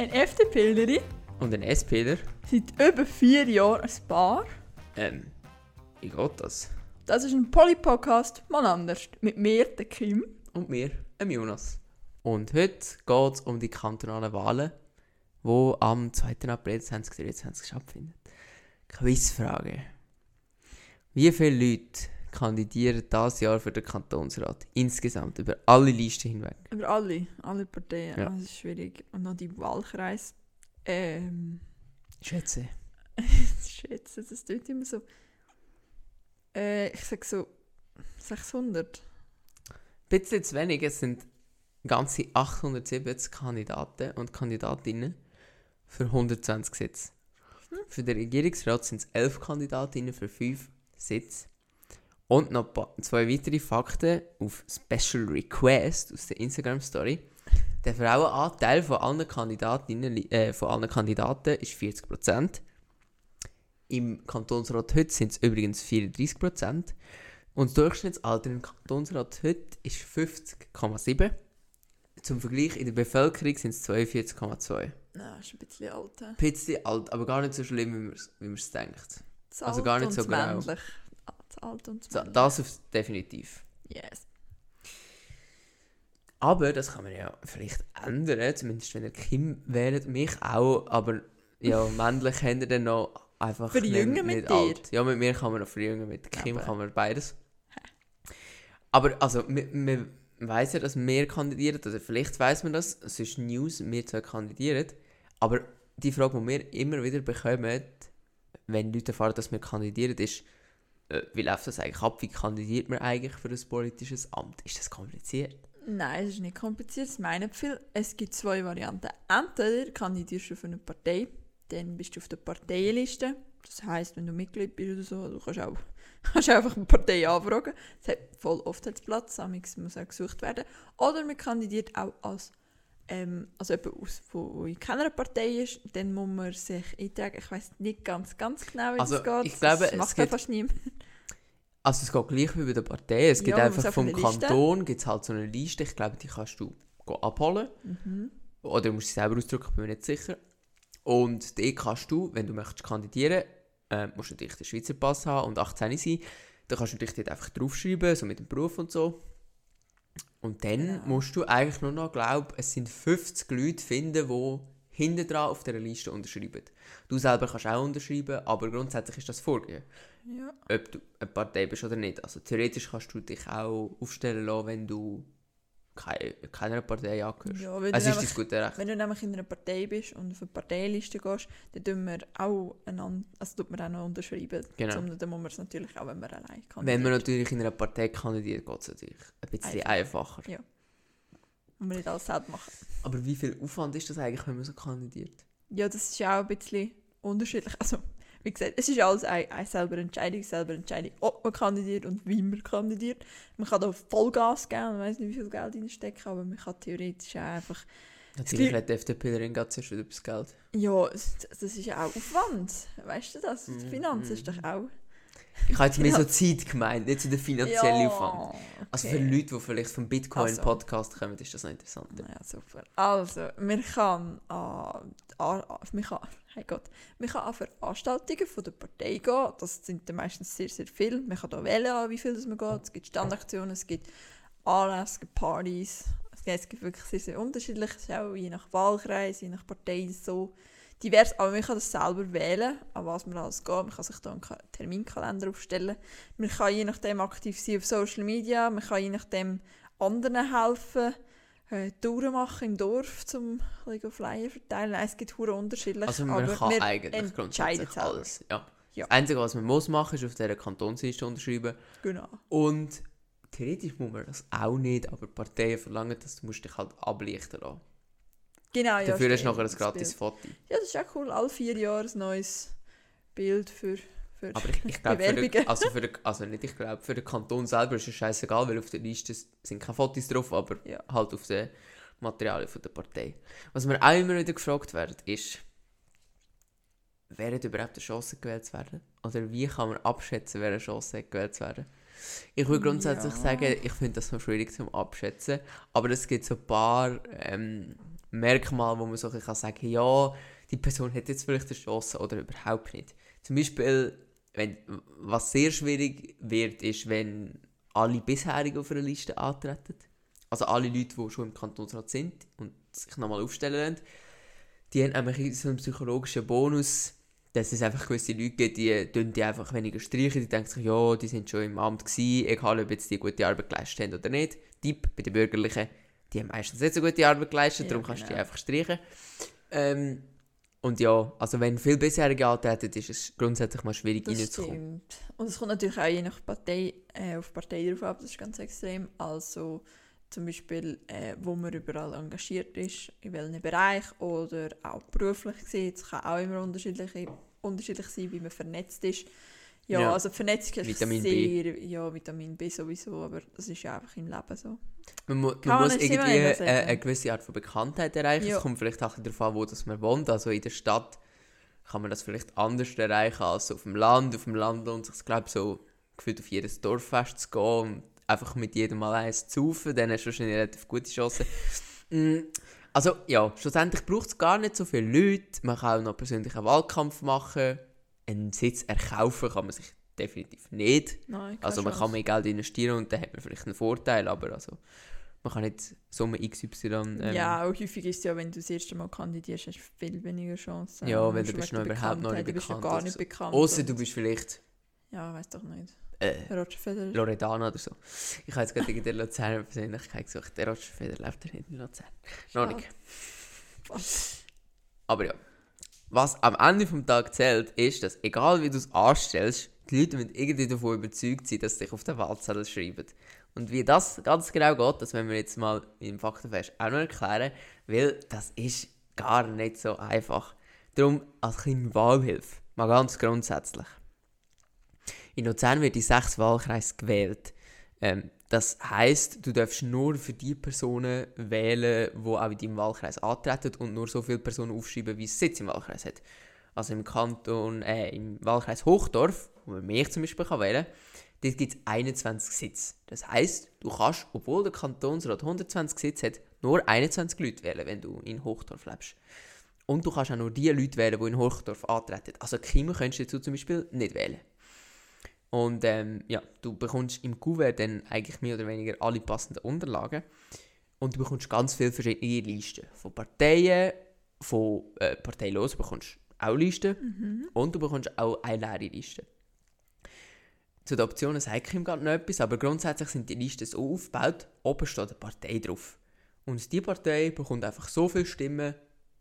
Ein FDPlerin Und ein SPler? seit über vier Jahren ein Paar. Ähm, wie geht das? Das ist ein Poly-Podcast, mal anders. Mit mir, der Kim. Und mir, dem Jonas. Und heute geht es um die kantonalen Wahlen, die am 2. April 2023 stattfinden. Quizfrage. Wie viele Leute kandidieren dieses Jahr für den Kantonsrat? Insgesamt, über alle Listen hinweg. Über alle, alle Parteien. Ja. Das ist schwierig. Und noch die Wahlkreis. Ähm, Schätze. schätze, das tut immer so. Äh, ich sag so 600. Ein bisschen zu wenig, es sind ganze 870 Kandidaten und Kandidatinnen für 120 Sitze. Für den Regierungsrat sind es 11 Kandidatinnen für 5 Sitze. Und noch zwei weitere Fakten auf Special Request aus der Instagram Story. Der Frauenanteil von allen Kandidatinnen, äh, von allen Kandidaten ist 40%. Im Kantonsrat heute sind es übrigens 34%. Und das Durchschnittsalter im Kantonsrat heute ist 50,7. Zum Vergleich, in der Bevölkerung sind es 42,2. Ja, ist ein bisschen alt. Ein bisschen alt, aber gar nicht so schlimm, wie man es denkt. Das Also gar nicht so grau. männlich. Das Alt und So, das auf, definitiv. Yes. Aber das kann man ja vielleicht ändern, zumindest wenn ihr Kim wählt, mich auch, aber ja, männlich haben ihr dann noch einfach Verjüngen nicht, mit nicht dir? alt. Ja, mit mir kann man noch verjüngen, mit Kim Aber- kann man beides. Aber also, man, weiss ja, dass wir kandidieren, also vielleicht weiss man das, es ist News, wir zwei kandidieren, aber die Frage, die wir immer wieder bekommen, wenn Leute erfahren, dass wir kandidieren, ist, wie läuft das eigentlich ab, wie kandidiert man eigentlich für ein politisches Amt? Ist das kompliziert? Nein, es ist nicht kompliziert, es meinen viel. Es gibt zwei Varianten. Entweder kandidierst du für eine Partei, dann bist du auf der Parteienliste. Das heisst, wenn du Mitglied bist oder so, du kannst auch kannst einfach eine Partei anfragen. Es hat voll oft hat's Platz, amigs muss auch gesucht werden. Oder man kandidiert auch als ähm, also jemand aus, wo in keiner Partei ist, dann muss man sich eintragen. Ich weiß nicht ganz, ganz genau, wie Also, das geht. ich glaube, das es macht ja fast niemand. Also es geht gleich wie bei der Partei. Es gibt Ja, einfach vom. Kanton gibt's halt so eine Liste. Ich glaube, die kannst du abholen. Mhm. Oder du musst sie selber ausdrucken, bin mir nicht sicher. Und die kannst du, wenn du möchtest kandidieren, äh, musst du natürlich den Schweizer Pass haben und 18 sein. Dann kannst du dich dort einfach draufschreiben, so mit dem Beruf und so. Und dann Genau. musst du eigentlich nur noch, glaube es sind 50 Leute finden, die hinten dran auf dieser Liste unterschreiben. Du selber kannst auch unterschreiben, aber grundsätzlich ist das vorgegeben Ja. ob du eine Partei bist oder nicht. Also theoretisch kannst du dich auch aufstellen lassen, wenn du kei- keiner Partei angehörst. Ja, wenn es du ist nämlich- das gute Recht. Wenn du nämlich in einer Partei bist und auf eine Parteiliste gehst, dann tun wir auch einander, also tut man auch noch unterschreiben. Genau. Sondern dann muss man es natürlich auch, wenn man allein kann. Wenn man natürlich in einer Partei kandidiert, geht es natürlich ein bisschen einfacher. Ja. Und man nicht alles selbst machen. Aber wie viel Aufwand ist das eigentlich, wenn man so kandidiert? Ja, das ist ja auch ein bisschen unterschiedlich. Also, wie gesagt, es ist alles eine, eine selber Entscheidung, selber Entscheidung, ob man kandidiert und wie man kandidiert. Man kann da Vollgas geben, man weiß nicht, wie viel Geld reinstecken, aber man kann theoretisch auch einfach... Natürlich hat die FDP gerade zuerst wieder Geld. Ja, das ist ja auch Aufwand. Weißt du das? Die Mhm, Finanzen ist mhm. doch auch... Ich habe jetzt mehr so. Zeit gemeint, nicht so der finanzielle Ja, Aufwand. Also für okay. Leute, die vielleicht vom Bitcoin-Podcast kommen, ist das noch interessant. Ja, super. Also, man kann an, an, an, man kann, hey Gott, man kann an Veranstaltungen von der Partei gehen. Das sind dann meistens sehr, sehr viele. Man kann da wählen, wie viel das man geht. Es gibt Standaktionen, es gibt Anlässe, es gibt Partys. Es gibt, es gibt wirklich sehr, sehr unterschiedlich. Es ist auch je nach Wahlkreis, je nach Partei so divers. Aber man kann das selber wählen, an was man alles geht. Man kann sich da einen Ka- Terminkalender aufstellen. Man kann je nachdem aktiv sein auf Social Media. Man kann je nachdem anderen helfen äh, Touren machen im Dorf, um bisschen Flyer verteilen. Es gibt hure unterschiedlich. Also man aber kann wir eigentlich entscheiden grundsätzlich alles. Ja. Ja. Das Einzige, was man muss machen, ist auf dieser Kantonsliste unterschreiben. Genau. Und theoretisch muss man das auch nicht, aber Parteien verlangen, dass du musst dich halt ablichten lassen. Genau, ja. Dafür hast du nachher ein gratis. Foto. Ja, das ist auch cool. Alle vier Jahre ein neues Bild für, für Aber ich, ich glaube, für den, Bewerbungen. also, für den, also nicht ich glaube, für den Kanton selber ist es scheißegal, weil auf der Liste sind keine Fotos drauf, aber Ja. halt auf den Materialien von der Partei. Was mir auch immer wieder gefragt wird, ist, wer hat überhaupt eine Chance gewählt zu werden? Oder wie kann man abschätzen, wer eine Chance hat gewählt zu werden? Ich würde grundsätzlich Ja. sagen, ich finde das noch schwierig zum Abschätzen, aber es gibt so ein paar ähm, Merkmale, wo man so ein kann ja, die Person hat jetzt vielleicht eine Chance oder überhaupt nicht. Zum Beispiel, wenn, was sehr schwierig wird, ist, wenn alle bisherigen auf einer Liste antreten. Also alle Leute, die schon im Kantonsrat sind und sich nochmal aufstellen lassen, die haben nämlich so einen psychologischen Bonus, dass es einfach gewisse Leute gibt, die, die, die einfach weniger streichen, die denken sich, ja, die sind schon im Amt gewesen, egal ob jetzt die gute Arbeit geleistet haben oder nicht. Tipp bei den Bürgerlichen, die haben meistens nicht so gute Arbeit geleistet, ja, darum kannst du die genau. einfach streichen. Ähm, und ja, also wenn viel bisherige antreten, ist es grundsätzlich mal schwierig das reinzukommen. Stimmt. Und es kommt natürlich auch je nach Partei, äh, auf Partei drauf ab, das ist ganz extrem. Also zum Beispiel, äh, wo man überall engagiert ist, in welchem Bereich oder auch beruflich gesehen. Es kann auch immer unterschiedlich, unterschiedlich sein, wie man vernetzt ist. Ja, ja. also Vernetzung ist Vitamin sehr, B. ja, Vitamin B sowieso, aber das ist ja einfach im Leben so. Man, mu man muss irgendwie eine, eine, gewisse Art von Bekanntheit erreichen. Ja. Es kommt vielleicht auch darauf an, wo das man wohnt. Also in der Stadt kann man das vielleicht anders erreichen als auf dem Land. Auf dem Land lohnt sich, glaube ich, so gefühlt auf jedes Dorffest zu gehen und einfach mit jedem Mal eins zu saufen. Dann hast du wahrscheinlich relativ gute Chancen. Mm, also ja, schlussendlich braucht es gar nicht so viele Leute. Man kann auch noch persönlichen Wahlkampf machen. Einen Sitz erkaufen kann man sich definitiv nicht. Nein, also man Chance. kann mehr Geld investieren und dann hat man vielleicht einen Vorteil, aber also man kann nicht Summe XY... Ähm, ja, auch häufig ist es ja, wenn du das erste Mal kandidierst, hast du viel weniger Chancen. Ja, weil du bist noch überhaupt noch nicht bekannt. Du bist gar nicht bekannt. Außer du bist vielleicht... Ja, weiß doch nicht. Äh, Roger Federer. Loredana oder so. Ich habe jetzt gerade in der Luzerner Persönlichkeit gesucht. Der Roger Federer lebt ja nicht in Luzern. Noch nicht. Aber ja. Was am Ende des Tages zählt, ist, dass egal wie du es anstellst, die Leute müssen irgendwie davon überzeugt sein, dass sie dich auf der Wahlzettel schreiben. Und wie das ganz genau geht, das werden wir jetzt mal im Faktenfest auch noch erklären, weil das ist gar nicht so einfach. Darum als kleine Wahlhilfe, mal ganz grundsätzlich. In Luzern wird in sechs Wahlkreisen gewählt. Ähm, das heißt, du darfst nur für die Personen wählen, die auch in deinem Wahlkreis antreten und nur so viele Personen aufschreiben, wie es Sitz im Wahlkreis hat. Also im Kanton, äh, im Wahlkreis Hochdorf, wo man mich zum Beispiel kann wählen kann, dort gibt es 21 Sitze. Das heißt, du kannst, obwohl der Kantonsrat 120 Sitze hat, nur 21 Leute wählen, wenn du in Hochdorf lebst. Und du kannst auch nur die Leute wählen, die in Hochdorf antreten. Also Kimo könntest du zum Beispiel nicht wählen. Und ähm, ja, du bekommst im Kuvert dann eigentlich mehr oder weniger alle passenden Unterlagen. Und du bekommst ganz viele verschiedene Listen. Von Parteien, von äh, Parteilosen bekommst du auch Listen. Mhm. Und du bekommst auch eine leere Liste. Zu den Optionen sage ich ihm gerade noch etwas, aber grundsätzlich sind die Listen so aufgebaut, oben steht eine Partei drauf. Und die Partei bekommt einfach so viele Stimmen,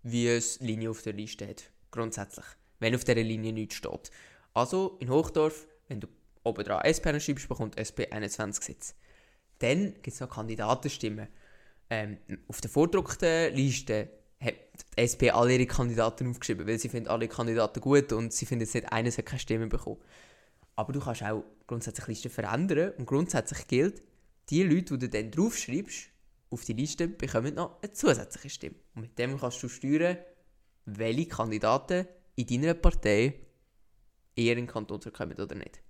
wie es Linie auf der Liste hat. Grundsätzlich. Wenn auf dieser Linie nichts steht. Also in Hochdorf, wenn du oben dran SP schreibst, bekommt SP 21 Sitze. Dann gibt es noch Kandidatenstimmen. Ähm, auf der vordruckten Liste hat die SP alle ihre Kandidaten aufgeschrieben, weil sie finden alle Kandidaten gut und sie finden jetzt nicht, eines hat keine Stimme bekommen. Aber du kannst auch grundsätzlich Listen verändern und grundsätzlich gilt, die Leute, die du dann draufschreibst, auf die Liste, bekommen noch eine zusätzliche Stimme. Und mit dem kannst du steuern, welche Kandidaten in deiner Partei eher in den Kanton kommen oder nicht.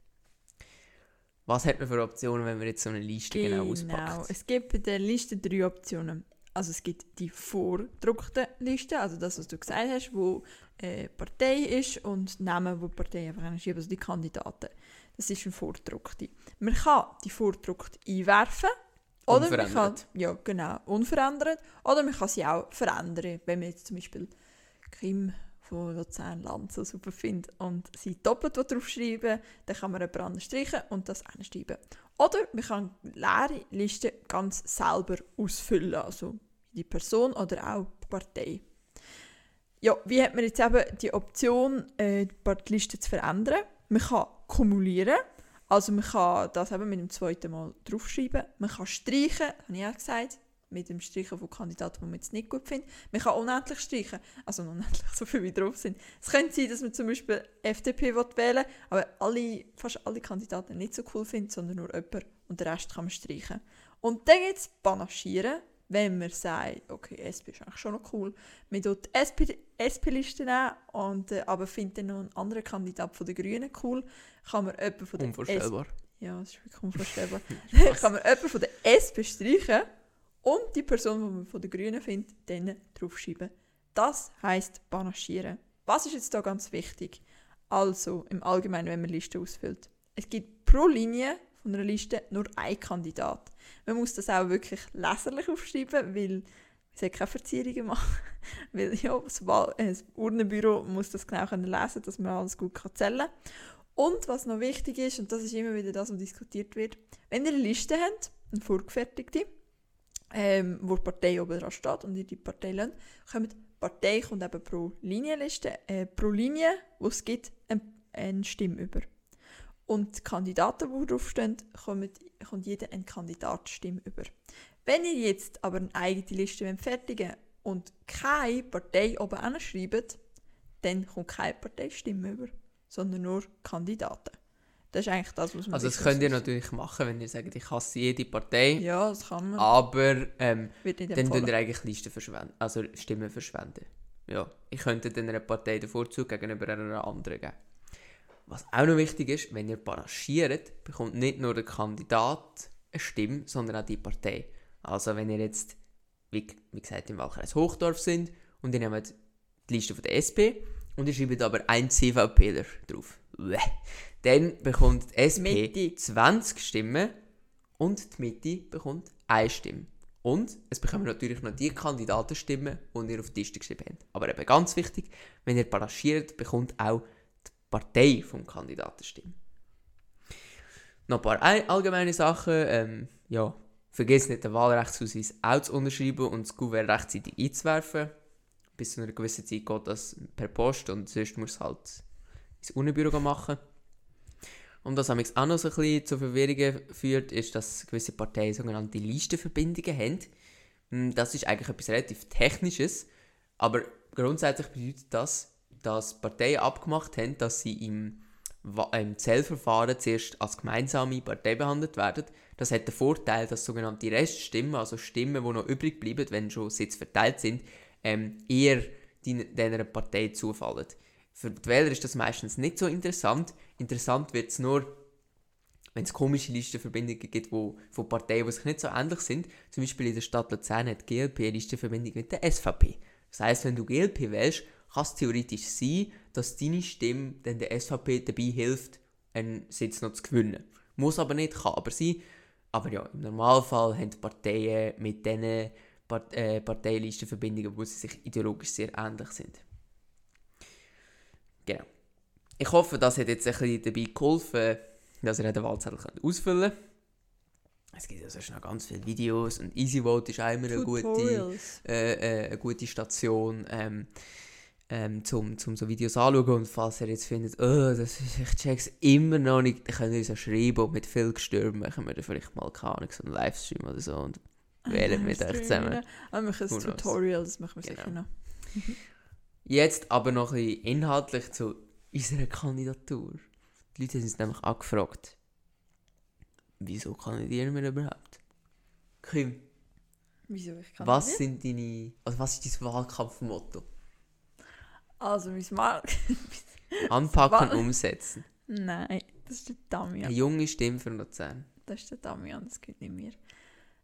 Was hat man für Optionen, wenn man jetzt so eine Liste genau, genau auspackt? Es gibt bei der Liste drei Optionen. Also es gibt die vordruckte Liste, also das, was du gesagt hast, wo äh, Partei ist und Namen, wo die Partei einfach schreibt, also die Kandidaten. Das ist eine vordruckte. Man kann die vordruckte einwerfen oder man kann, ja genau, unverändert. Oder man kann sie auch verändern, wenn man jetzt zum Beispiel Kim von Luzern Land so super finde und sie doppelt draufschreiben, dann kann man jemand anderes streichen und das einschreiben. Oder man kann leere Listen ganz selber ausfüllen, also die Person oder auch die Partei. Ja, wie hat man jetzt eben die Option, äh, die Liste zu verändern? Man kann kumulieren, also man kann das eben mit dem zweiten Mal draufschreiben. Man kann streichen, habe ich auch gesagt, mit dem Streichen von Kandidaten, die man jetzt nicht gut findet. Man kann unendlich streichen, also unendlich, so viel wie drauf sind. Es könnte sein, dass man zum Beispiel FDP wählen will, aber alle, fast alle Kandidaten nicht so cool findet, sondern nur jemand und den Rest kann man streichen. Und dann gibt es Panaschieren, wenn man sagt, okay, SP ist eigentlich schon noch cool. Man tut die SP-Liste nehmen, und, äh, aber findet dann noch einen anderen Kandidat von den Grünen cool, kann man jemanden von der Unvorstellbar. SP ja, das ist wirklich unvorstellbar. kann man jemanden von der SP streichen und die Person, die man von den Grünen findet, dann draufschreiben. Das heisst panaschieren. Was ist jetzt da ganz wichtig? Also, im Allgemeinen, wenn man Liste ausfüllt. Es gibt pro Linie von einer Liste nur ein Kandidat. Man muss das auch wirklich leserlich aufschreiben, weil es keine Verzierungen machen. weil ja, das, Wahl äh, das Urnenbüro muss das genau können lesen dass man alles gut kann zählen kann. Und was noch wichtig ist, und das ist immer wieder das, was diskutiert wird, wenn ihr eine Liste habt, eine vorgefertigte, ähm, wo die Partei oben dran steht und ihr die Partei lernt, kommt die Partei kommt eben pro Linienliste, äh, pro Linie, wo es gibt, eine, eine Stimme über. Und die Kandidaten, die draufstehen, kommt, kommt jeder eine Kandidatenstimme über. Wenn ihr jetzt aber eine eigene Liste fertigen und keine Partei oben anschreibt, dann kommt keine Parteistimme über, sondern nur Kandidaten. Das ist eigentlich das, was man Also das könnt ihr natürlich machen, wenn ihr sagt, ich hasse jede Partei. Ja, das kann man. Aber ähm, dann tun ihr eigentlich Listen verschwenden, also Stimmen verschwenden. Ja, ich könnte dann einer Partei den Vorzug gegenüber einer anderen geben. Was auch noch wichtig ist, wenn ihr panaschiert, bekommt nicht nur der Kandidat eine Stimme, sondern auch die Partei. Also wenn ihr jetzt, wie, wie gesagt, im Wahlkreis Hochdorf sind und ihr nehmt die Liste von der SP und ihr schreibt aber ein CVPler drauf. Dann bekommt die SP Mitte. 20 Stimmen und die Mitte bekommt eine Stimme. Und es bekommen natürlich noch die Kandidatenstimmen, die ihr auf die Liste geschrieben habt. Aber eben ganz wichtig, wenn ihr panaschiert, bekommt auch die Partei vom Kandidaten Stimme. Noch ein paar ei- allgemeine Sachen. Ähm, ja, vergiss nicht, den Wahlrechtsausweis auch zu unterschreiben und das Kuvert rechtzeitig einzuwerfen. Bis zu einer gewissen Zeit geht das per Post und sonst muss es halt ins Unibüro machen. Und was amigs auch noch so ein bisschen zu Verwirrungen führt, ist, dass gewisse Parteien sogenannte Listenverbindungen haben. Hm, Das ist eigentlich etwas relativ Technisches, aber grundsätzlich bedeutet das, dass Parteien abgemacht haben, dass sie im, im Zählverfahren zuerst als gemeinsame Partei behandelt werden. Das hat den Vorteil, dass sogenannte Reststimmen, also Stimmen, die noch übrig bleiben, wenn schon Sitze verteilt sind, ähm, eher dieser Partei zufallen. Für die Wähler ist das meistens nicht so interessant. Interessant wird es nur, wenn es komische Listenverbindungen gibt, wo, von Parteien, die sich nicht so ähnlich sind. Zum Beispiel in der Stadt Luzern hat die GLP eine Listenverbindung mit der SVP. Das heisst, wenn du GLP wählst, kann es theoretisch sein, dass deine Stimme dann der SVP dabei hilft, einen Sitz noch zu gewinnen. Muss aber nicht, kann aber sein. Aber ja, im Normalfall haben die Parteien mit diesen Part äh, Parteilistenverbindungen, wo sie sich ideologisch sehr ähnlich sind. Genau. Ich hoffe, das hat jetzt ein bisschen dabei geholfen, dass ihr den Wahlzettel könnt ausfüllen könnt. Es gibt also schon noch ganz viele Videos und EasyVote ist auch immer eine gute, äh, äh, eine gute Station, ähm, ähm, zum, zum so Videos anschauen. Und falls ihr jetzt findet, oh, das ist, ich check's immer noch nicht, dann könnt ihr uns auch schreiben und mit viel Gestürm machen wir dann vielleicht mal, keine so einen Livestream oder so und wählen mit euch zusammen. Ah, wir machen ein? Tutorial, das machen wir Genau. sicher noch. Jetzt aber noch ein bisschen inhaltlich zu unserer Kandidatur. Die Leute haben uns nämlich angefragt, wieso kandidieren wir überhaupt? Kim, Wieso ich kann was sind deine, also was ist dein Wahlkampfmotto? Also, mein Mal. Anpacken, Wa- umsetzen. Nein, das ist der Damian. Eine junge Stimme für Luzern. Das ist der Damian, das geht nicht mehr.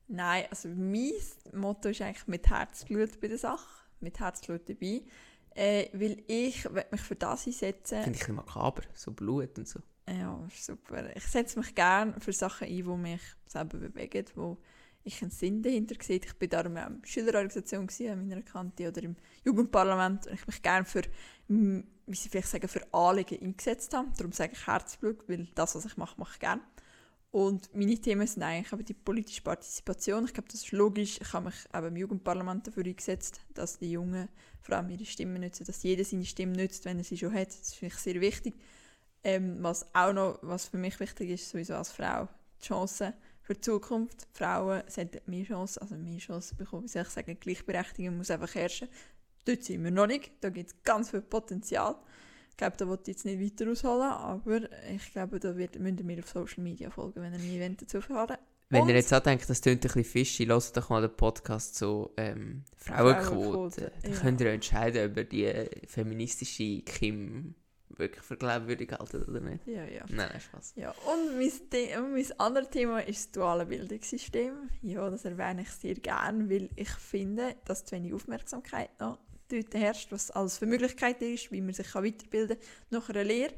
Nein, also mein Motto ist eigentlich mit Herzblut bei der Sache, mit Herzblut dabei, äh, weil ich mich für das einsetzen. Finde ich ein makaber, so Blut und so. Ja, super. Ich setze mich gerne für Sachen ein, die mich selber bewegen, wo ich einen Sinn dahinter sehe. Ich bin darum auch in der Schülerorganisation an meiner Kante oder im Jugendparlament und ich mich gerne für, wie sie vielleicht sagen, für Anliegen eingesetzt habe. Darum sage ich Herzblut, weil das, was ich mache, mache ich gerne. Und meine Themen sind eigentlich eben die politische Partizipation. Ich glaube, das ist logisch. Ich habe mich eben im Jugendparlament dafür eingesetzt, dass die Jungen vor allem ihre Stimme nutzen, dass jeder seine Stimme nutzt, wenn er sie schon hat. Das finde ich sehr wichtig. Ähm, was auch noch, was für mich wichtig ist, sowieso als Frau, die Chancen für die Zukunft. Frauen sollten mehr Chancen, also mehr Chancen bekommen, wie soll ich sagen, Gleichberechtigung muss einfach herrschen. Dort sind wir noch nicht, da gibt es ganz viel Potenzial. Ich glaube, da wollte ich jetzt nicht weiter ausholen, aber ich glaube, da wird, müssen wir auf Social Media folgen, wenn ihr ein Event dazu fahren. Wenn Und- ihr jetzt auch denkt, das tönt ein bisschen fishy, lasst doch mal den Podcast zu ähm, Frauenquote. Da ja. könnt ihr entscheiden, ob ihr die äh, feministische Kim wirklich für glaubwürdig halten oder nicht. Ja, ja. Nein, nein, Spaß. Ja, und mein, The und mein anderes Thema ist das duale Bildungssystem. Ja, das erwähne ich sehr gerne, weil ich finde, dass zu wenig Aufmerksamkeit noch dort herrscht, was alles für Möglichkeiten ist, wie man sich kann weiterbilden kann nach einer Lehre.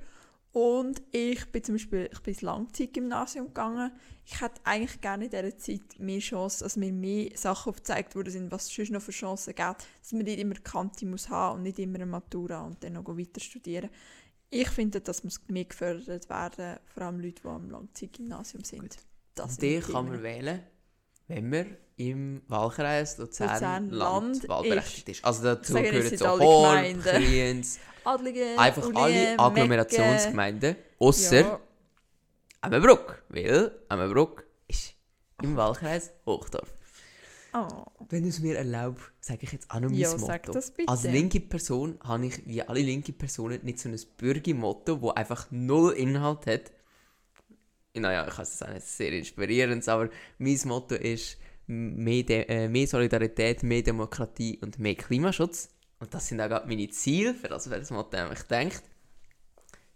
Und ich bin zum Beispiel ich bin ins Langzeitgymnasium gegangen. Ich hätte eigentlich gerne in dieser Zeit mehr Chancen, dass mir mehr Sachen aufgezeigt worden sind, was es sonst noch für Chancen gibt, dass man nicht immer Kante muss haben und nicht immer eine Matura und dann noch weiter studieren. Ich finde, das muss mehr gefördert werden, vor allem Leute, die am Langzeitgymnasium sind. Das die kann man wählen, wenn man im Wahlkreis Luzern, Land Luzern-Land wahlberechtigt ist. Also dazu gehören so alle Gemeinden. Kriens, Adlige, einfach alle Ulie, Agglomerationsgemeinden, ausser Ja, Emmenbruck, weil Emmenbruck ist im Wahlkreis Hochdorf. oh. Wenn du es mir erlaubst, sage ich jetzt auch noch mein Ja, Motto. Als linke Person habe ich, wie alle linke Personen, nicht so ein Bürgermotto, das einfach null Inhalt hat. Naja, ich kann es auch nicht sehr inspirierend, aber mein Motto ist mehr, De äh, mehr Solidarität, mehr Demokratie und mehr Klimaschutz. Und das sind auch gerade meine Ziele, für das wer das Motto nämlich denkt.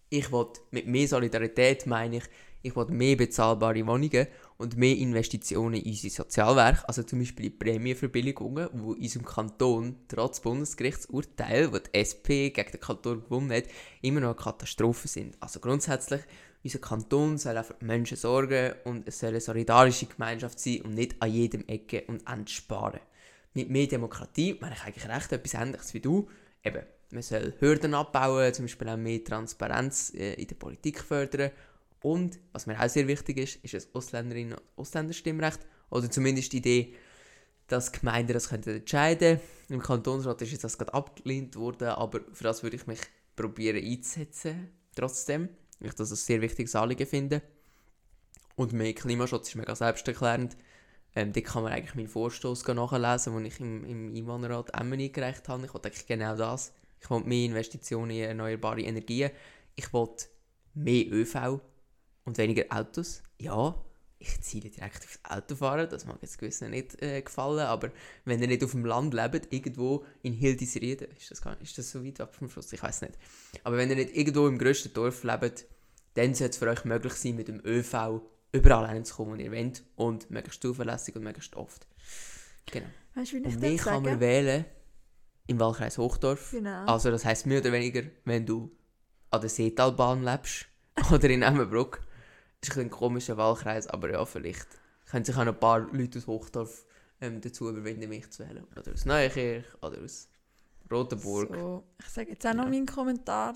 Ich will mit mehr Solidarität meine ich, ich will mehr bezahlbare Wohnungen und mehr Investitionen in unsere Sozialwerke, also zum Beispiel in Prämienverbilligungen, wo in unserem Kanton trotz Bundesgerichtsurteil, wo die SP gegen den Kanton gewonnen hat, immer noch eine Katastrophe sind. Also grundsätzlich, unser Kanton soll die Menschen sorgen und es soll eine solidarische Gemeinschaft sein und nicht an jedem Ecke und Ende sparen. Mit mehr Demokratie meine ich eigentlich recht etwas Ähnliches wie du. Eben, man soll Hürden abbauen, zum Beispiel auch mehr Transparenz äh, in der Politik fördern. Und, was mir auch sehr wichtig ist, ist ein Ausländerinnen- und Ausländerstimmrecht. Oder zumindest die Idee, dass Gemeinden das entscheiden könnten. Im Kantonsrat ist das gerade abgelehnt worden, aber für das würde ich mich probieren einzusetzen, trotzdem. Ich das ein sehr wichtiges Anliegen finde. Und mehr Klimaschutz ist mega selbsterklärend. Ähm, da kann man eigentlich meinen Vorstoß nachlesen, den ich im, im Einwohnerrat Emmen eingereicht habe. Ich will eigentlich genau das. Ich will mehr Investitionen in erneuerbare Energien. Ich will mehr ÖV und weniger Autos. Ja, ich ziele direkt aufs Autofahren. Das mag jetzt gewissen nicht äh, gefallen, aber wenn ihr nicht auf dem Land lebt, irgendwo in Hildisrieden, ist das, gar, ist das so weit ab vom Fluss? Ich weiß nicht. Aber wenn ihr nicht irgendwo im grössten Dorf lebt, dann sollte es für euch möglich sein, mit dem ÖV überall hinzukommen, wo ihr wollt und möglichst zuverlässig und möglichst oft. Genau. Weißt Und das kann man wählen? Im Wahlkreis Hochdorf. Genau. Also das heisst mehr oder weniger, wenn du an der Seetalbahn lebst oder in Emmenbruck. Das ist ein, komischer Wahlkreis, aber ja, vielleicht können sich auch noch ein paar Leute aus Hochdorf ähm, dazu überwinden, mich zu wählen. Oder aus Neuenkirch oder aus Rotenburg. So, ich sage jetzt auch noch Ja. meinen Kommentar.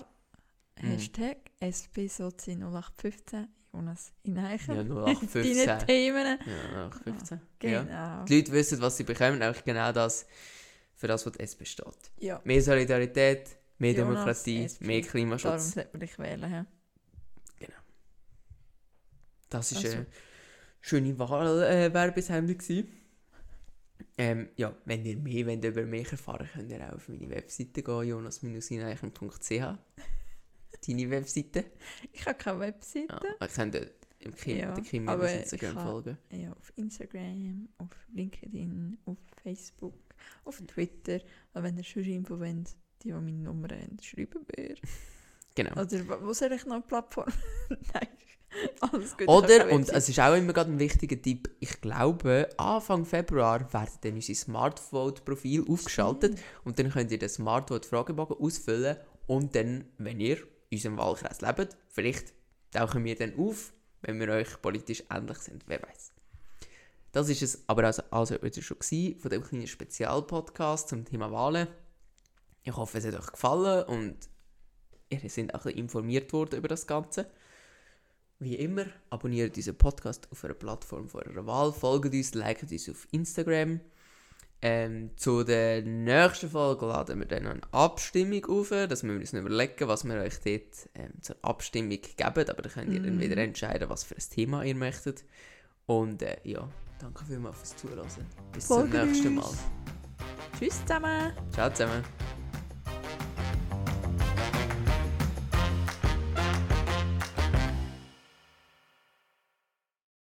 Mhm. Hashtag SPSozi 0815 Jonas Ineichen. Ja, Deine 0815. Themen. Ja, 15. Genau. Ja. Die Leute wissen, was sie bekommen, nämlich genau das, für das, was die SP steht. Ja, Mehr Solidarität, mehr Jonas, Demokratie, SP. mehr darum Klimaschutz. sollte man dich wählen. Ja. Das war Also. eine schöne Wahlwerbesendung. Äh, ähm, ja, wenn ihr mehr wollt über mich erfahren könnt ihr auch auf meine Webseite gehen, jonas-ineichen.ch Deine Webseite. Ich habe keine Webseite. Ja, ihr könnt äh, im Kim, Ja, Kim aber auf ich Instagram habe- folgen. Ja, auf Instagram, auf LinkedIn, auf Facebook, auf Twitter. Und wenn ihr schon Info wollt, die, die meine Nummer haben, schreiben mir. Genau. Oder wo soll ich noch eine Plattform? Nein, alles gut. Oder, und es ist auch immer gerade ein wichtiger Tipp, ich glaube, Anfang Februar werden dann unsere Smartvote-Profil aufgeschaltet und dann könnt ihr den Smartvote-Fragebogen ausfüllen und dann, wenn ihr in unserem Wahlkreis lebt, vielleicht tauchen wir dann auf, wenn wir euch politisch ähnlich sind, wer weiß. Das ist es aber also, also wieder schon gewesen von dem kleinen Spezialpodcast zum Thema Wahlen. Ich hoffe, es hat euch gefallen und ihr seid auch ein bisschen informiert worden über das Ganze. Wie immer, abonniert unseren Podcast auf einer Plattform von eurer Wahl, folgt uns, liket uns auf Instagram. Ähm, zu der nächsten Folge laden wir dann eine Abstimmung auf, dass wir uns überlegen, was wir euch dort ähm, zur Abstimmung geben. Aber dann könnt ihr dann Mhm. wieder entscheiden, was für ein Thema ihr möchtet. Und äh, ja, danke vielmals fürs Zuhören. Bis Folgt zum nächsten uns. Mal. Tschüss zusammen. Ciao zusammen.